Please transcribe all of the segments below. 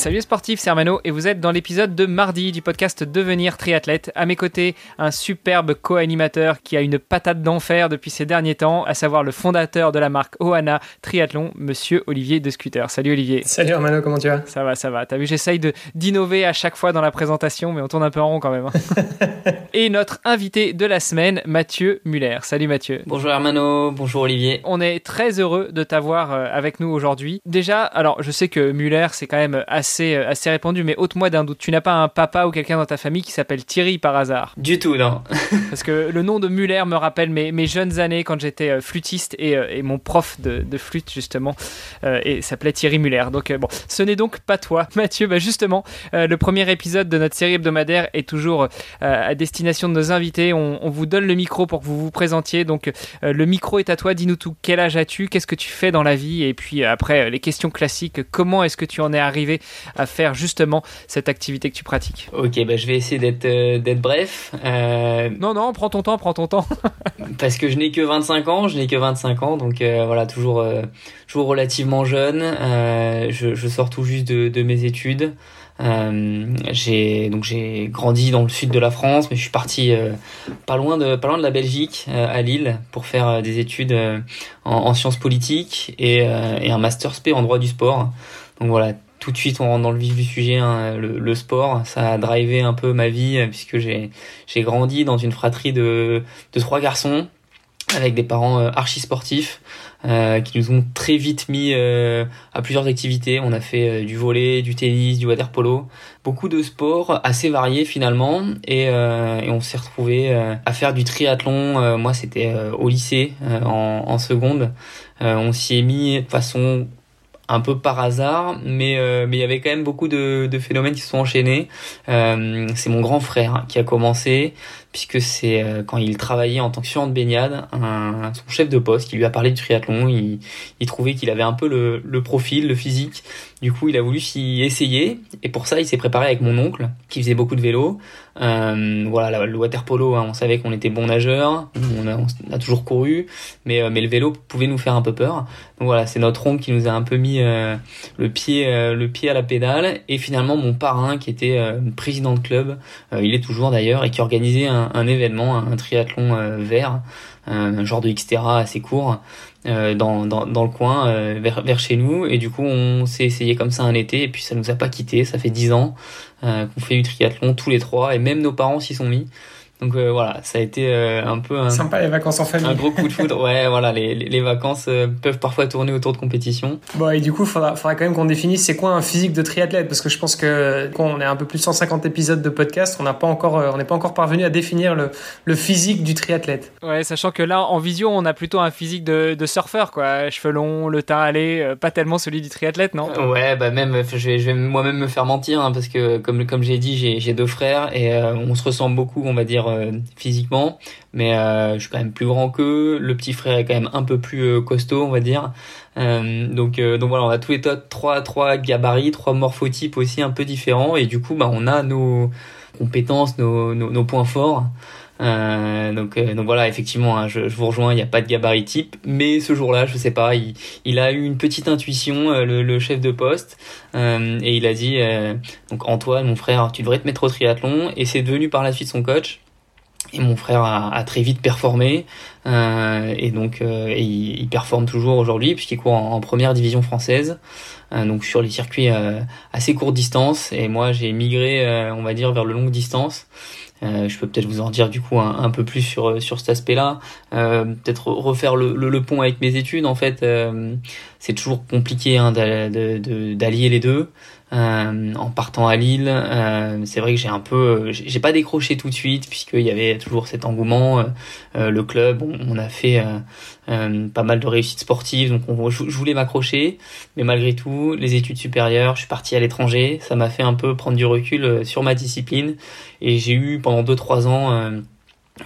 Salut sportif, c'est Armano et vous êtes dans l'épisode de mardi du podcast Devenir triathlète. À mes côtés, un superbe co-animateur qui a une patate d'enfer depuis ces derniers temps, à savoir le fondateur de la marque Oana Triathlon, monsieur Olivier de Scooter. Salut Olivier. Salut Armano, comment tu vas? Ça va, ça va. T'as vu, j'essaye d'innover à chaque fois dans la présentation, mais on tourne un peu en rond quand même. hein. et notre invité de la semaine, Mathieu Muller. Salut Mathieu. Bonjour Hermano, bonjour Olivier. On est très heureux de t'avoir euh, avec nous aujourd'hui. Déjà, alors je sais que Muller, c'est quand même assez assez, euh, assez répandu, mais ôte-moi d'un doute. Tu n'as pas un papa ou quelqu'un dans ta famille qui s'appelle Thierry par hasard? Du tout, non. Parce que le nom de Muller me rappelle mes, mes jeunes années quand j'étais euh, flûtiste et, euh, et, mon prof de, de flûte, justement, euh, et s'appelait Thierry Muller. Donc, bon, ce n'est donc pas toi, Mathieu. Bah, justement, le premier épisode de notre série hebdomadaire est toujours à destination de nos invités. On, on, vous donne le micro pour que vous vous présentiez. Donc, le micro est à toi. Dis-nous tout. Quel âge as-tu? Qu'est-ce que tu fais dans la vie? Et puis, après, les questions classiques. Comment est-ce que tu en es arrivé à faire justement cette activité que tu pratiques Ok, bah je vais essayer d'être euh, bref. Euh... Non, non, prends ton temps, prends ton temps. parce que je n'ai que 25 ans, je n'ai que 25 ans, donc euh, voilà, toujours, euh, toujours relativement jeune. Je, je, sors tout juste de, de mes études. j'ai donc j'ai grandi dans le sud de la France, mais je suis parti pas loin de pas loin de la Belgique, à Lille, pour faire des études en, en, sciences politiques et, et un master spé en droit du sport. Donc voilà, tout de suite on rentre dans le vif du sujet, hein, le, sport, ça a drivé un peu ma vie puisque j'ai j'ai grandi dans une fratrie de de trois garçons avec des parents euh, archi sportifs euh, qui nous ont très vite mis euh, à plusieurs activités. On a fait euh, du volet, du tennis, du water polo, beaucoup de sports assez variés finalement, et, euh, et on s'est retrouvé à faire du triathlon. moi, c'était au lycée en, en, seconde. on s'y est mis de façon un peu par hasard, mais euh, mais il y avait quand même beaucoup de, phénomènes qui se sont enchaînés. Euh, c'est mon grand frère qui a commencé, puisque c'est euh, quand il travaillait en tant que surant de baignade, son chef de poste qui lui a parlé du triathlon, il, trouvait qu'il avait un peu le, profil, le physique. Du coup, il a voulu s'y essayer, et pour ça, il s'est préparé avec mon oncle, qui faisait beaucoup de vélo. Voilà, le water polo, hein, on savait qu'on était bons nageurs, on a, on a toujours couru, mais mais le vélo pouvait nous faire un peu peur. Donc voilà, c'est notre oncle qui nous a un peu mis euh, le pied le pied à la pédale, et finalement mon parrain, qui était président de club, il est toujours d'ailleurs, et qui organisait un événement, un, triathlon euh, vert, un genre de Xterra assez court euh, dans, le coin euh, vers, vers chez nous. Et du coup on s'est essayé comme ça un été et puis ça nous a pas quitté ça fait dix ans qu'on fait du triathlon tous les trois et même nos parents s'y sont mis donc euh, voilà, ça a été euh, un peu un, sympa les vacances en famille. Un gros coup de foudre. ouais, voilà, les, les vacances euh, peuvent parfois tourner autour de compétitions. Bon et du coup, faudra, faudra quand même qu'on définisse c'est quoi un physique de triathlète parce que je pense que quand on est un peu plus de 150 épisodes de podcast, on n'a pas encore on n'est pas encore parvenu à définir le, le physique du triathlète. Ouais, sachant que là en visio, on a plutôt un physique de, de surfeur quoi, cheveux longs, le teint allé, pas tellement celui du triathlète, non? Ouais, bah même je vais, je vais moi-même me faire mentir hein, parce que comme comme j'ai dit, j'ai deux frères et on se ressemble beaucoup, on va dire physiquement mais euh, je suis quand même plus grand qu'eux. Le petit frère est quand même un peu plus euh, costaud, on va dire. Euh, donc, euh, donc voilà, on a tous les trois, trois gabarits, trois morphotypes aussi un peu différents, et du coup, bah, on a nos compétences, nos, nos, points forts. Euh, donc, donc voilà, effectivement, hein, je, je, vous rejoins, il n'y a pas de gabarit type, mais ce jour-là, je sais pas, il, il, a eu une petite intuition, le, le chef de poste, et il a dit, donc Antoine, mon frère, tu devrais te mettre au triathlon, et c'est devenu par la suite son coach. Et mon frère a, a très vite performé euh, et donc euh, et il, il, performe toujours aujourd'hui puisqu'il court en, première division française, euh, donc sur les circuits euh, assez courte distance. Et moi j'ai migré, euh, on va dire, vers le longue distance. je peux peut-être vous en dire du coup un, un peu plus sur sur cet aspect-là. peut-être refaire le, le, le, pont avec mes études. En fait, c'est toujours compliqué hein, d'allier les deux. En partant à Lille. c'est vrai que j'ai un peu, j'ai pas décroché tout de suite puisqu'il y avait toujours cet engouement. le club, on, a fait pas mal de réussites sportives, donc on, je, voulais m'accrocher. Mais malgré tout, les études supérieures, je suis parti à l'étranger. Ça m'a fait un peu prendre du recul sur ma discipline et j'ai eu pendant 2-3 ans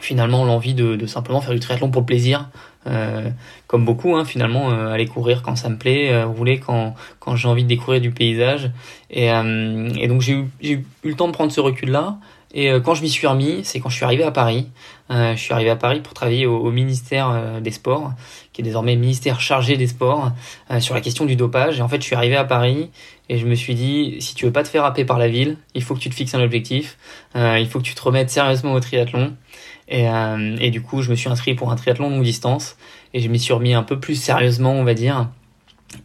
finalement l'envie de, simplement faire du triathlon pour le plaisir euh, comme beaucoup hein, finalement euh, aller courir quand ça me plaît euh, rouler quand quand j'ai envie de découvrir du paysage. Et, euh, et donc j'ai eu, eu, le temps de prendre ce recul là et quand je m'y suis remis c'est quand je suis arrivé à Paris. Je suis arrivé à Paris pour travailler au, au ministère des sports qui est désormais ministère chargé des sports sur la question du dopage. Et en fait je suis arrivé à Paris et je me suis dit si tu veux pas te faire happer par la ville il faut que tu te fixes un objectif. Il faut que tu te remettes sérieusement au triathlon et, euh, et du coup, je me suis inscrit pour un triathlon longue distance et je m'y suis remis un peu plus sérieusement, on va dire.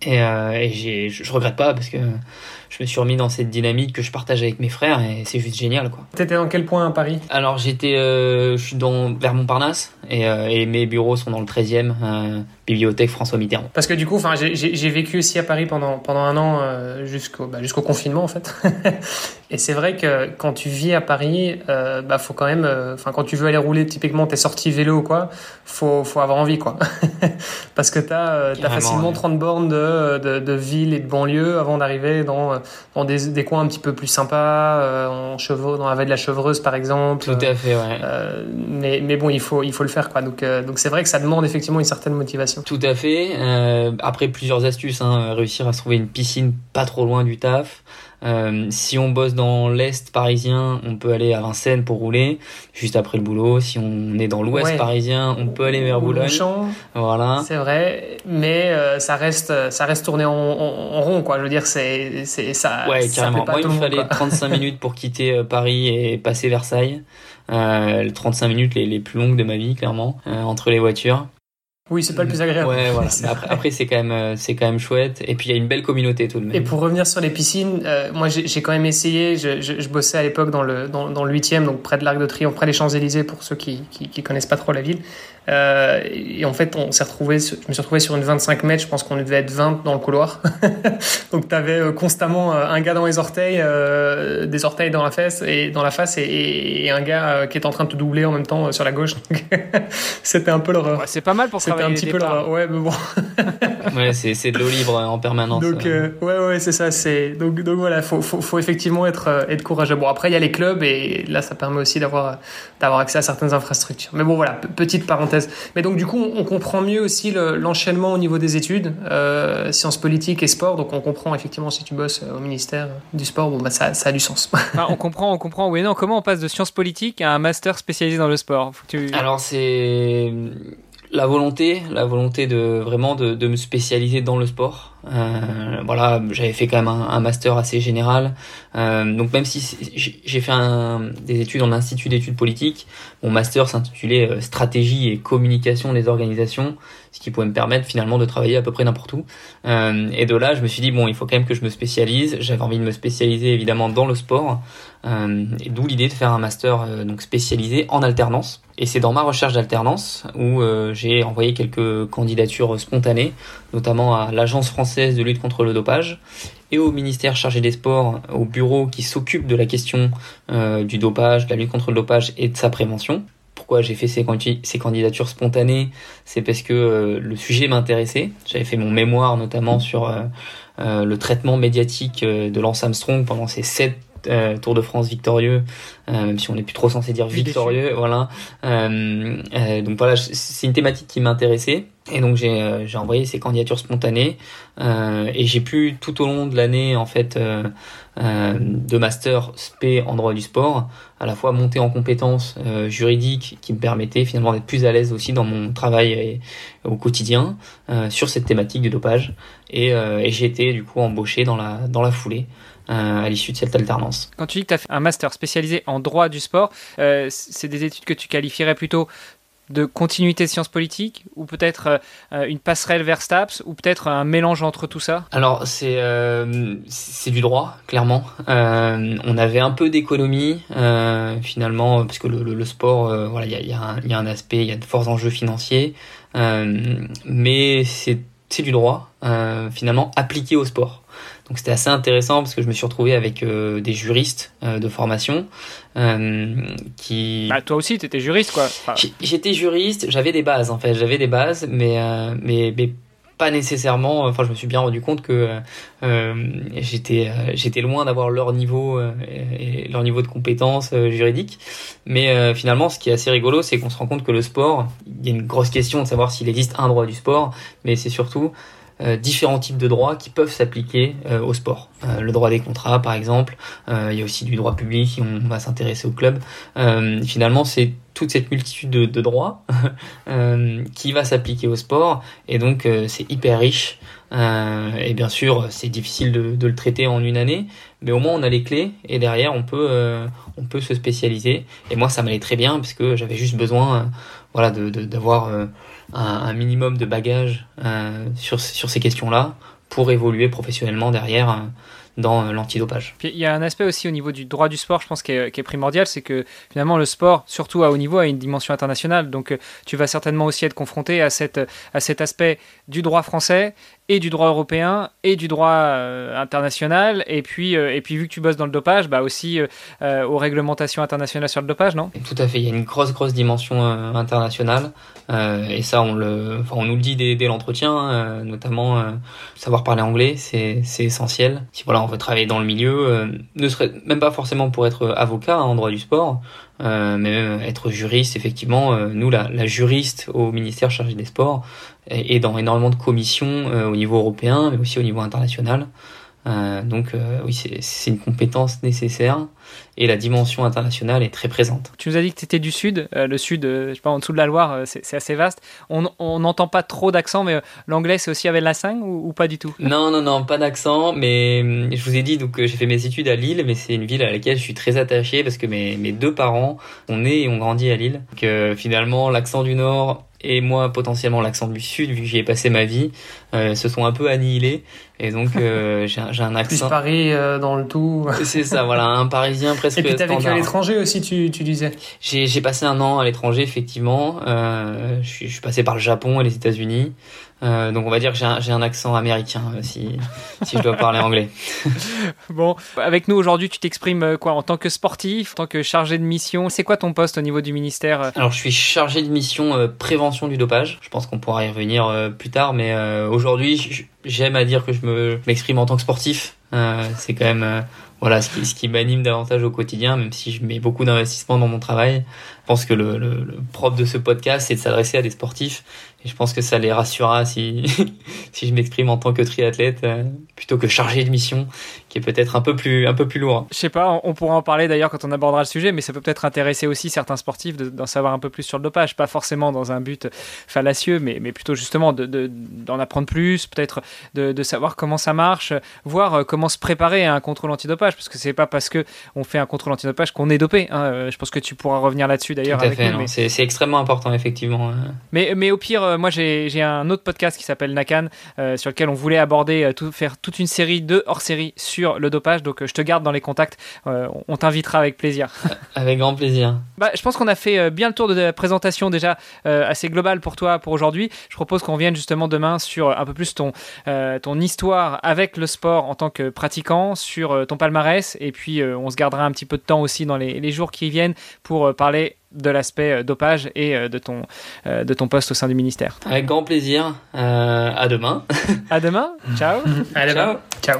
Et, euh, et je regrette pas parce que je me suis remis dans cette dynamique que je partage avec mes frères et c'est juste génial quoi. T'étais dans quel point à Paris? Alors j'étais, euh, je suis dans vers Montparnasse et, euh, et, mes bureaux sont dans le 13e, euh, bibliothèque François Mitterrand. Parce que du coup, enfin, j'ai vécu aussi à Paris pendant pendant un an jusqu'au bah, jusqu'au confinement en fait. et c'est vrai que quand tu vis à Paris, bah faut quand même, enfin quand tu veux aller rouler, typiquement t'es sorti vélo ou quoi, faut faut avoir envie quoi. Parce que t'as as facilement 30 bornes de, de, de ville et de banlieue avant d'arriver dans dans des, des, coins un petit peu plus sympas, euh, en chevaux, dans la vallée de la Chevreuse par exemple. Tout à fait, ouais. Euh, mais, mais bon, il faut, il faut le faire quoi. Donc, euh, donc c'est vrai que ça demande effectivement une certaine motivation. Tout à fait. après plusieurs astuces, hein, réussir à se trouver une piscine pas trop loin du taf. Euh, si on bosse dans l'est parisien, on peut aller à Vincennes pour rouler, juste après le boulot. Si on est dans l'ouest parisien, on peut aller vers Boulogne. Voilà. C'est vrai, mais euh, ça reste, ça reste tourné en, en, rond, quoi. Je veux dire, c'est, c'est ça. Ouais, carrément. Moi, il me fallait 35 minutes pour quitter euh, Paris et passer Versailles. Euh, 35 minutes les, les plus longues de ma vie, clairement, euh, entre les voitures. Oui, c'est pas le plus agréable. Ouais, voilà. après, après c'est quand même, euh, c'est quand même chouette. Et puis il y a une belle communauté tout de même. Et pour revenir sur les piscines, euh, moi j'ai quand même essayé. Je, je, je bossais à l'époque dans le dans, dans le 8e, donc près de l'Arc de Triomphe, près des Champs Élysées pour ceux qui, qui, qui connaissent pas trop la ville. Euh, et en fait, on s'est retrouvé, je me suis retrouvé sur une 25 mètres. Je pense qu'on devait être 20 dans le couloir. donc tu avais euh, constamment un gars dans les orteils, euh, des orteils dans la fesse et dans la face, et, et un gars qui est en train de te doubler en même temps sur la gauche. C'était un peu l'horreur. Ouais, c'est pas mal pour C'était un petit peu l'horreur. Ouais, mais bon. ouais, c'est c'est de l'eau libre en permanence. Donc ouais, ouais, c'est ça. C'est donc donc voilà, faut faut, faut effectivement être être courageux. Bon après il y a les clubs et là ça permet aussi d'avoir d'avoir accès à certaines infrastructures. Mais bon voilà, petite parenthèse mais donc du coup, on comprend mieux aussi l'enchaînement au niveau des études, euh, sciences politiques et sport. Donc on comprend effectivement si tu bosses au ministère du sport, bon bah ça, ça a du sens. enfin, on comprend, on comprend. Oui, non. Comment on passe de sciences politiques à un master spécialisé dans le sport? Tu... Alors c'est la volonté, la volonté de vraiment de, me spécialiser dans le sport. Euh, voilà, j'avais fait quand même un, master assez général. Euh, donc même si j'ai fait des études en institut d'études politiques, mon master s'intitulait euh, stratégie et communication des organisations, ce qui pouvait me permettre finalement de travailler à peu près n'importe où. Euh, et de là, je me suis dit bon, il faut quand même que je me spécialise. J'avais envie de me spécialiser évidemment dans le sport, euh, et d'où l'idée de faire un master donc spécialisé en alternance. Et c'est dans ma recherche d'alternance où j'ai envoyé quelques candidatures spontanées, notamment à l'agence française de lutte contre le dopage et au ministère chargé des sports, au bureau qui s'occupe de la question euh, du dopage, de la lutte contre le dopage et de sa prévention. Pourquoi j'ai fait ces, ces, candidatures spontanées C'est parce que euh, le sujet m'intéressait. J'avais fait mon mémoire notamment sur euh, le traitement médiatique de Lance Armstrong pendant ces sept euh, Tour de France victorieux, euh, même si on n'est plus trop censé dire victorieux, voilà. Euh, donc voilà, c'est une thématique qui m'intéressait. Et donc j'ai j'ai envoyé ces candidatures spontanées et j'ai pu tout au long de l'année en fait de master SP en droit du sport à la fois monter en compétences juridiques qui me permettaient finalement d'être plus à l'aise aussi dans mon travail au quotidien sur cette thématique du dopage et, et j'ai été du coup embauché dans la dans la foulée à l'issue de cette alternance. Quand tu dis que tu as fait un master spécialisé en droit du sport, euh, c'est des études que tu qualifierais plutôt de continuité de sciences politiques ou peut-être euh, une passerelle vers STAPS ou peut-être un mélange entre tout ça? Alors c'est euh, c'est du droit clairement. Euh, on avait un peu d'économie euh, finalement parce que le, le, le sport voilà il y a, y, a y a, un aspect il y a de forts enjeux financiers mais c'est c'est du droit finalement appliqué au sport. Donc c'était assez intéressant parce que je me suis retrouvé avec des juristes de formation qui. Bah, toi aussi, tu étais juriste quoi. J'étais juriste, j'avais des bases en fait, j'avais des bases, mais mais, mais pas nécessairement. Enfin, je me suis bien rendu compte que euh, j'étais euh, j'étais loin d'avoir leur niveau euh, et leur niveau de compétence juridique. Mais finalement, ce qui est assez rigolo, c'est qu'on se rend compte que le sport, il y a une grosse question de savoir s'il existe un droit du sport, mais c'est surtout euh, différents types de droits qui peuvent s'appliquer euh, au sport. Euh, le droit des contrats, par exemple. il y a aussi du droit public on va s'intéresser au club. finalement, c'est toute cette multitude de, de droits qui va s'appliquer au sport. Et donc c'est hyper riche. Et bien sûr c'est difficile de, de, le traiter en une année. Mais au moins on a les clés. Et derrière on peut on peut se spécialiser. Et moi ça m'allait très bien parce que j'avais juste besoin voilà d'avoir un, minimum de bagages euh, sur, sur ces questions-là pour évoluer professionnellement derrière euh, dans euh, l'antidopage. il y a un aspect aussi au niveau du droit du sport, je pense, qui est, primordial, c'est que finalement le sport, surtout à haut niveau, a une dimension internationale. Donc tu vas certainement aussi être confronté à, à cet aspect du droit français et du droit européen et du droit euh, international. Et puis, euh, et puis, vu que tu bosses dans le dopage, bah aussi euh, aux réglementations internationales sur le dopage, non? Tout à fait. Il y a une grosse, grosse dimension internationale. et ça, on, le, enfin, on nous le dit dès, l'entretien, notamment savoir parler anglais, c'est essentiel. Si voilà, on veut travailler dans le milieu, ne serait même pas forcément pour être avocat hein, en droit du sport, euh, mais même être juriste, effectivement, euh, nous, la, juriste au ministère chargé des sports, est, dans énormément de commissions euh, au niveau européen, mais aussi au niveau international. Euh, donc oui, c'est une compétence nécessaire et la dimension internationale est très présente. Tu nous as dit que tu étais du sud, le sud, je sais pas, en dessous de la Loire, c'est assez vaste. On n'entend pas trop d'accent, mais l'anglais c'est aussi avec la 5 ou, ou, pas du tout? Non, non, non, pas d'accent, mais hum, je vous ai dit, donc j'ai fait mes études à Lille, mais c'est une ville à laquelle je suis très attaché parce que mes, mes deux parents ont né et ont grandi à Lille. Que finalement, l'accent du Nord et moi potentiellement l'accent du sud vu que j'y ai passé ma vie euh, se sont un peu annihilés. Et donc euh, j'ai un accent plus Paris euh, dans le tout. C'est ça voilà un parisien presque et puis t'as vécu à l'étranger aussi tu, tu disais. J'ai j'ai passé un an à l'étranger effectivement. Euh, je suis je suis passé par le Japon et les États-Unis euh, donc on va dire que j'ai un, un, accent américain euh, si, si je dois parler anglais. bon, avec nous aujourd'hui, tu t'exprimes euh, quoi en tant que sportif, en tant que chargé de mission C'est quoi ton poste au niveau du ministère Alors je suis chargé de mission euh, prévention du dopage. Je pense qu'on pourra y revenir euh, plus tard, mais aujourd'hui j'aime à dire que je me m'exprime en tant que sportif. C'est quand même voilà ce qui, ce qui m'anime davantage au quotidien, même si je mets beaucoup d'investissement dans mon travail. Pense que le, le, le de ce podcast, c'est de s'adresser à des sportifs et je pense que ça les rassurera si, si je m'exprime en tant que triathlète euh, plutôt que chargé de mission, qui est peut-être un peu plus un peu plus lourd. Je sais pas, on pourra en parler d'ailleurs quand on abordera le sujet, mais ça peut peut-être intéresser aussi certains sportifs d'en savoir un peu plus sur le dopage, pas forcément dans un but fallacieux, mais, mais plutôt justement d'en de, d'en apprendre plus, peut-être de, de, savoir comment ça marche, voir euh, comment se préparer à un contrôle antidopage, parce que c'est pas parce que on fait un contrôle antidopage qu'on est dopé. Hein. Euh, je pense que tu pourras revenir là-dessus d'ailleurs. À fait, c'est extrêmement important effectivement. Mais, mais au pire euh, moi j'ai un autre podcast qui s'appelle Nakan, euh, sur lequel on voulait aborder, euh, tout, faire toute une série de hors-série sur le dopage. Donc je te garde dans les contacts. on t'invitera avec plaisir. Avec grand plaisir. Bah, je pense qu'on a fait bien le tour de la présentation déjà assez globale pour toi pour aujourd'hui. Je propose qu'on vienne justement demain sur un peu plus ton, ton histoire avec le sport en tant que pratiquant, sur ton palmarès. Et puis on se gardera un petit peu de temps aussi dans les, les jours qui viennent pour parler de l'aspect euh, dopage et euh, de ton, euh, de ton poste au sein du ministère. Avec grand plaisir. à demain. à demain. Ciao. À demain. Ciao.